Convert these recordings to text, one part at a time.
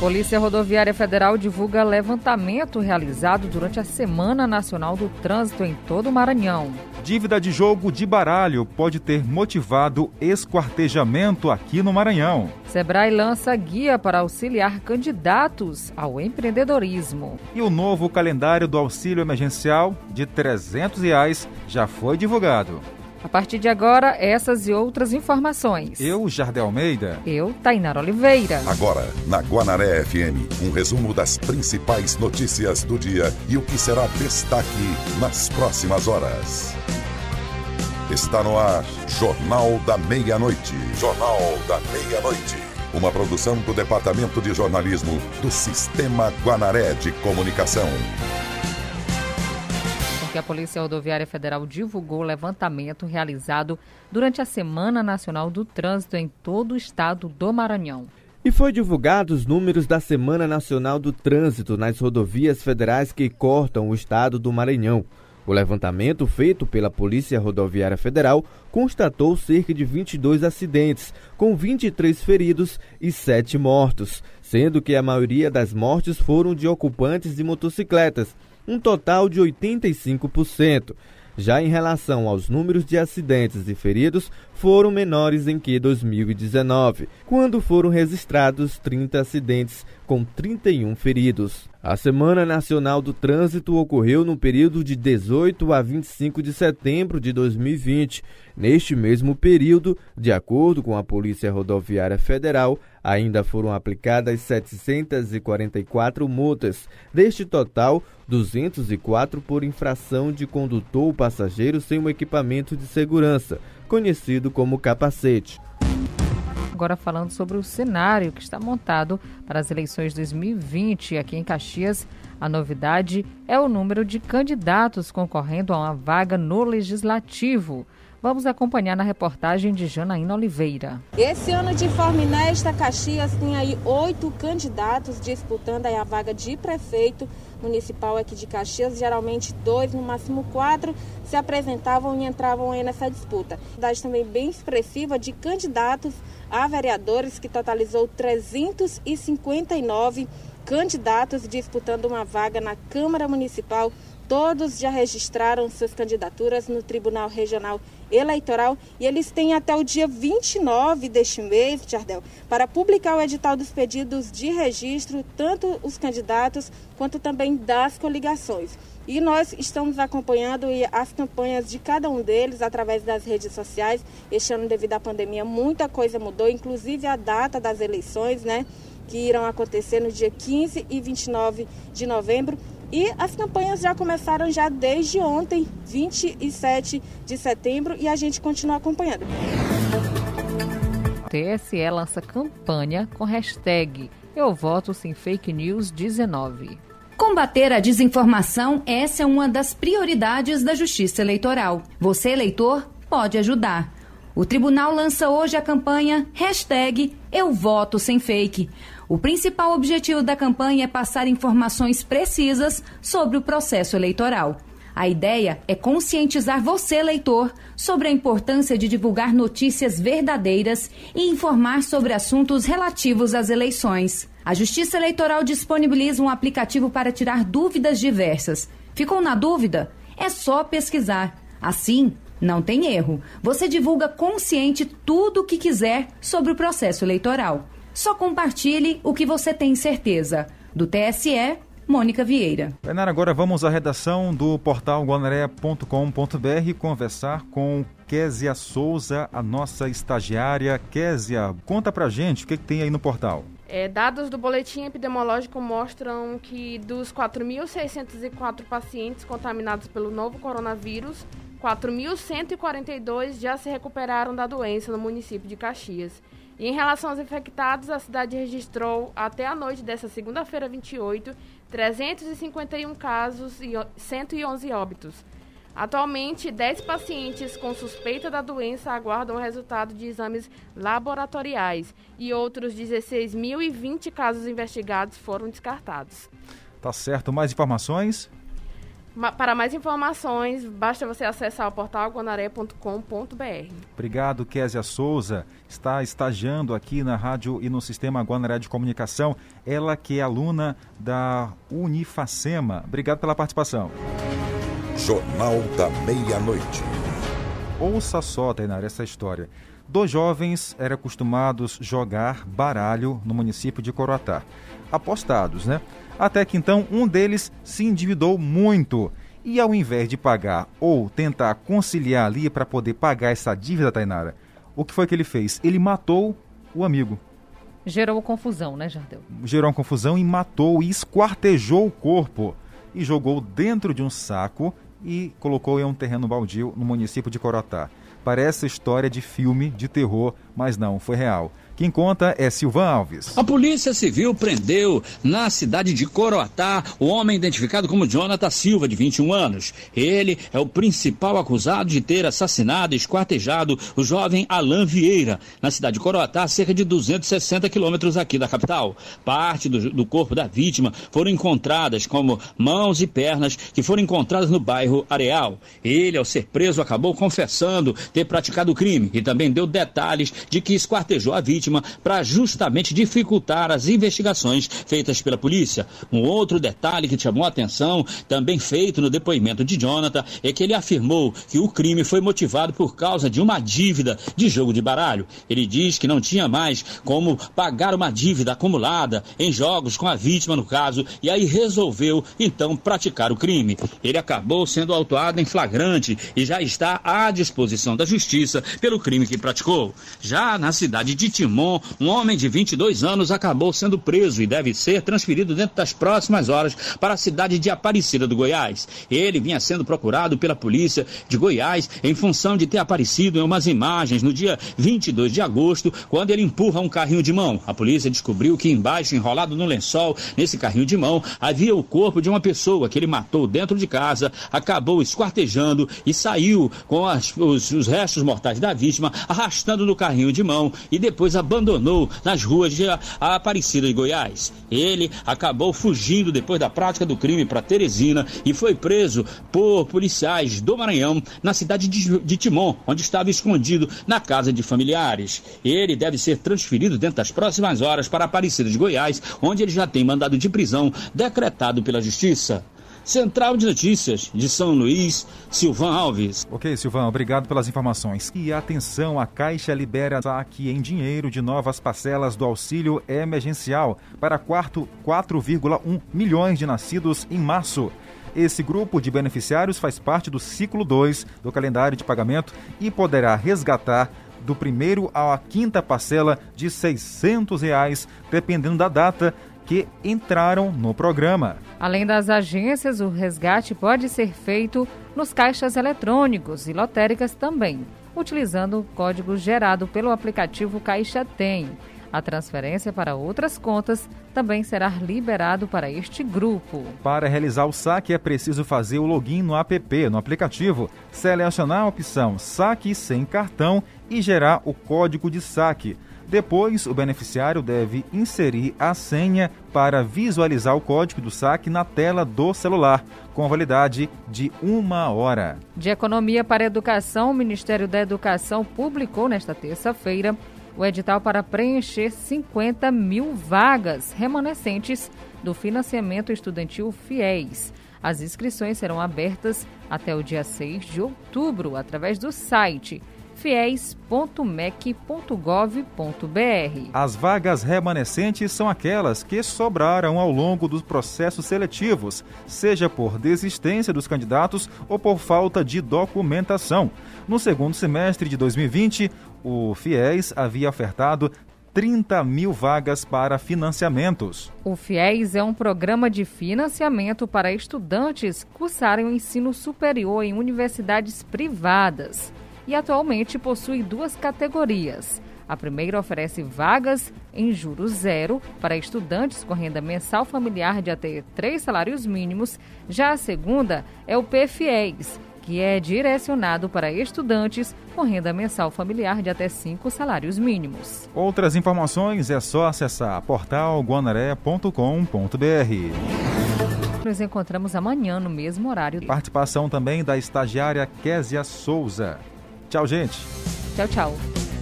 Polícia Rodoviária Federal divulga levantamento realizado durante a Semana Nacional do Trânsito em todo o Maranhão. Dívida de jogo de baralho pode ter motivado esquartejamento aqui no Maranhão. Sebrae lança guia para auxiliar candidatos ao empreendedorismo. E o novo calendário do auxílio emergencial de 300 reais já foi divulgado. A partir de agora, essas e outras informações. Eu, Jardel Almeida. Eu, Tainara Oliveira. Agora, na Guanaré FM, um resumo das principais notícias do dia e o que será destaque nas próximas horas. Está no ar, Jornal da Meia-Noite. Jornal da Meia-Noite. Uma produção do Departamento de Jornalismo do Sistema Guanaré de Comunicação que a Polícia Rodoviária Federal divulgou o levantamento realizado durante a Semana Nacional do Trânsito em todo o estado do Maranhão. E foi divulgado os números da Semana Nacional do Trânsito nas rodovias federais que cortam o estado do Maranhão. O levantamento feito pela Polícia Rodoviária Federal constatou cerca de 22 acidentes, com 23 feridos e 7 mortos, sendo que a maioria das mortes foram de ocupantes de motocicletas, um total de 85%. Já em relação aos números de acidentes e feridos, foram menores em que 2019, quando foram registrados 30 acidentes com 31 feridos. A Semana Nacional do Trânsito ocorreu no período de 18 a 25 de setembro de 2020. Neste mesmo período, de acordo com a Polícia Rodoviária Federal, ainda foram aplicadas 744 multas. Deste total, 204 por infração de condutor ou passageiro sem um equipamento de segurança, conhecido como capacete agora falando sobre o cenário que está montado para as eleições 2020 aqui em Caxias. A novidade é o número de candidatos concorrendo a uma vaga no legislativo. Vamos acompanhar na reportagem de Janaína Oliveira. Esse ano, de forma inédita, Caxias tem aí oito candidatos disputando a vaga de prefeito municipal aqui de Caxias. Geralmente dois, no máximo quatro, se apresentavam e entravam aí nessa disputa. Cidade também bem expressiva de candidatos a vereadores, que totalizou 359 candidatos disputando uma vaga na Câmara Municipal. Todos já registraram suas candidaturas no Tribunal Regional eleitoral e eles têm até o dia 29 deste mês, Jardel, para publicar o edital dos pedidos de registro, tanto os candidatos quanto também das coligações. E nós estamos acompanhando as campanhas de cada um deles através das redes sociais. Este ano, devido à pandemia, muita coisa mudou, inclusive a data das eleições, né? Que irão acontecer no dia 15 e 29 de novembro. E as campanhas já começaram já desde ontem, 27 de setembro, e a gente continua acompanhando. TSE lança campanha com hashtag Eu Voto Sem Fake News 19. Combater a desinformação, essa é uma das prioridades da Justiça Eleitoral. Você, eleitor, pode ajudar. O tribunal lança hoje a campanha hashtag Eu Voto Sem Fake. O principal objetivo da campanha é passar informações precisas sobre o processo eleitoral. A ideia é conscientizar você, leitor, sobre a importância de divulgar notícias verdadeiras e informar sobre assuntos relativos às eleições. A Justiça Eleitoral disponibiliza um aplicativo para tirar dúvidas diversas. Ficou na dúvida? É só pesquisar. Assim, não tem erro. Você divulga consciente tudo o que quiser sobre o processo eleitoral. Só compartilhe o que você tem certeza. Do TSE, Mônica Vieira. Renara, agora vamos à redação do portal guanaré.com.br conversar com Késia Souza, a nossa estagiária. Késia, conta pra gente o que, que tem aí no portal. É, dados do boletim epidemiológico mostram que dos 4.604 pacientes contaminados pelo novo coronavírus, 4.142 já se recuperaram da doença no município de Caxias. E em relação aos infectados, a cidade registrou até a noite desta segunda-feira, 28, 351 casos e 111 óbitos. Atualmente, 10 pacientes com suspeita da doença aguardam o resultado de exames laboratoriais e outros 16.020 casos investigados foram descartados. Tá certo. Mais informações? Para mais informações, basta você acessar o portal guanaré.com.br. Obrigado, Késia Souza. Está estagiando aqui na rádio e no sistema Guanaré de Comunicação. Ela que é aluna da Unifacema. Obrigado pela participação. Jornal da Meia-Noite. Ouça só, Tainara, essa história. Dois jovens eram acostumados jogar baralho no município de Coroatá. Apostados, né? Até que então um deles se endividou muito. E ao invés de pagar ou tentar conciliar ali para poder pagar essa dívida, Tainara, o que foi que ele fez? Ele matou o amigo. Gerou confusão, né, Jardel? Gerou uma confusão e matou e esquartejou o corpo. E jogou dentro de um saco e colocou em um terreno baldio no município de Corotá. Parece história de filme de terror, mas não, foi real. Quem conta é Silvan Alves. A Polícia Civil prendeu na cidade de Coroatá o homem identificado como Jonathan Silva, de 21 anos. Ele é o principal acusado de ter assassinado e esquartejado o jovem Alain Vieira, na cidade de Coroatá, cerca de 260 quilômetros aqui da capital. Parte do, do corpo da vítima foram encontradas, como mãos e pernas, que foram encontradas no bairro Areal. Ele, ao ser preso, acabou confessando ter praticado o crime e também deu detalhes de que esquartejou a vítima vítima para justamente dificultar as investigações feitas pela polícia. Um outro detalhe que chamou a atenção, também feito no depoimento de Jonathan, é que ele afirmou que o crime foi motivado por causa de uma dívida de jogo de baralho. Ele diz que não tinha mais como pagar uma dívida acumulada em jogos com a vítima, no caso, e aí resolveu então praticar o crime. Ele acabou sendo autuado em flagrante e já está à disposição da justiça pelo crime que praticou. Já na cidade de Timor, um homem de 22 anos acabou sendo preso e deve ser transferido dentro das próximas horas para a cidade de Aparecida do Goiás. Ele vinha sendo procurado pela polícia de Goiás em função de ter aparecido em umas imagens no dia 22 de agosto, quando ele empurra um carrinho de mão. A polícia descobriu que embaixo, enrolado no lençol, nesse carrinho de mão, havia o corpo de uma pessoa que ele matou dentro de casa, acabou esquartejando e saiu com as, os, os restos mortais da vítima arrastando no carrinho de mão e depois abandonou nas ruas de Aparecida de Goiás. Ele acabou fugindo depois da prática do crime para Teresina e foi preso por policiais do Maranhão na cidade de Timon, onde estava escondido na casa de familiares. Ele deve ser transferido dentro das próximas horas para Aparecida de Goiás, onde ele já tem mandado de prisão decretado pela Justiça. Central de Notícias de São Luís, Silvan Alves. Ok, Silvan, obrigado pelas informações. E atenção, a Caixa libera saque em dinheiro de novas parcelas do auxílio emergencial para 4,1 milhões de nascidos em março. Esse grupo de beneficiários faz parte do ciclo 2 do calendário de pagamento e poderá resgatar do primeiro à quinta parcela de 600 reais, dependendo da data que entraram no programa. Além das agências, o resgate pode ser feito nos caixas eletrônicos e lotéricas também, utilizando o código gerado pelo aplicativo Caixa Tem. A transferência para outras contas também será liberado para este grupo. Para realizar o saque é preciso fazer o login no app, no aplicativo, selecionar a opção Saque sem cartão e gerar o código de saque. Depois, o beneficiário deve inserir a senha para visualizar o código do saque na tela do celular, com validade de uma hora. De Economia para Educação, o Ministério da Educação publicou nesta terça-feira o edital para preencher 50 mil vagas remanescentes do financiamento estudantil FIES. As inscrições serão abertas até o dia 6 de outubro através do site fiéis.mec.gov.br. As vagas remanescentes são aquelas que sobraram ao longo dos processos seletivos, seja por desistência dos candidatos ou por falta de documentação. No segundo semestre de 2020, o FIES havia ofertado 30 mil vagas para financiamentos. O FIES é um programa de financiamento para estudantes cursarem o ensino superior em universidades privadas e atualmente possui duas categorias. A primeira oferece vagas em juros zero para estudantes com renda mensal familiar de até três salários mínimos. Já a segunda é o PFIES, que é direcionado para estudantes com renda mensal familiar de até cinco salários mínimos. Outras informações é só acessar portalguanaré.com.br. nos encontramos amanhã no mesmo horário. Participação também da estagiária Késia Souza. Tchau, gente. Tchau, tchau.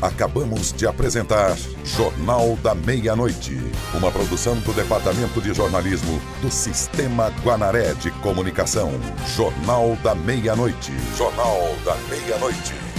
Acabamos de apresentar Jornal da Meia-Noite, uma produção do Departamento de Jornalismo do Sistema Guanaré de Comunicação. Jornal da Meia-Noite. Jornal da Meia-Noite.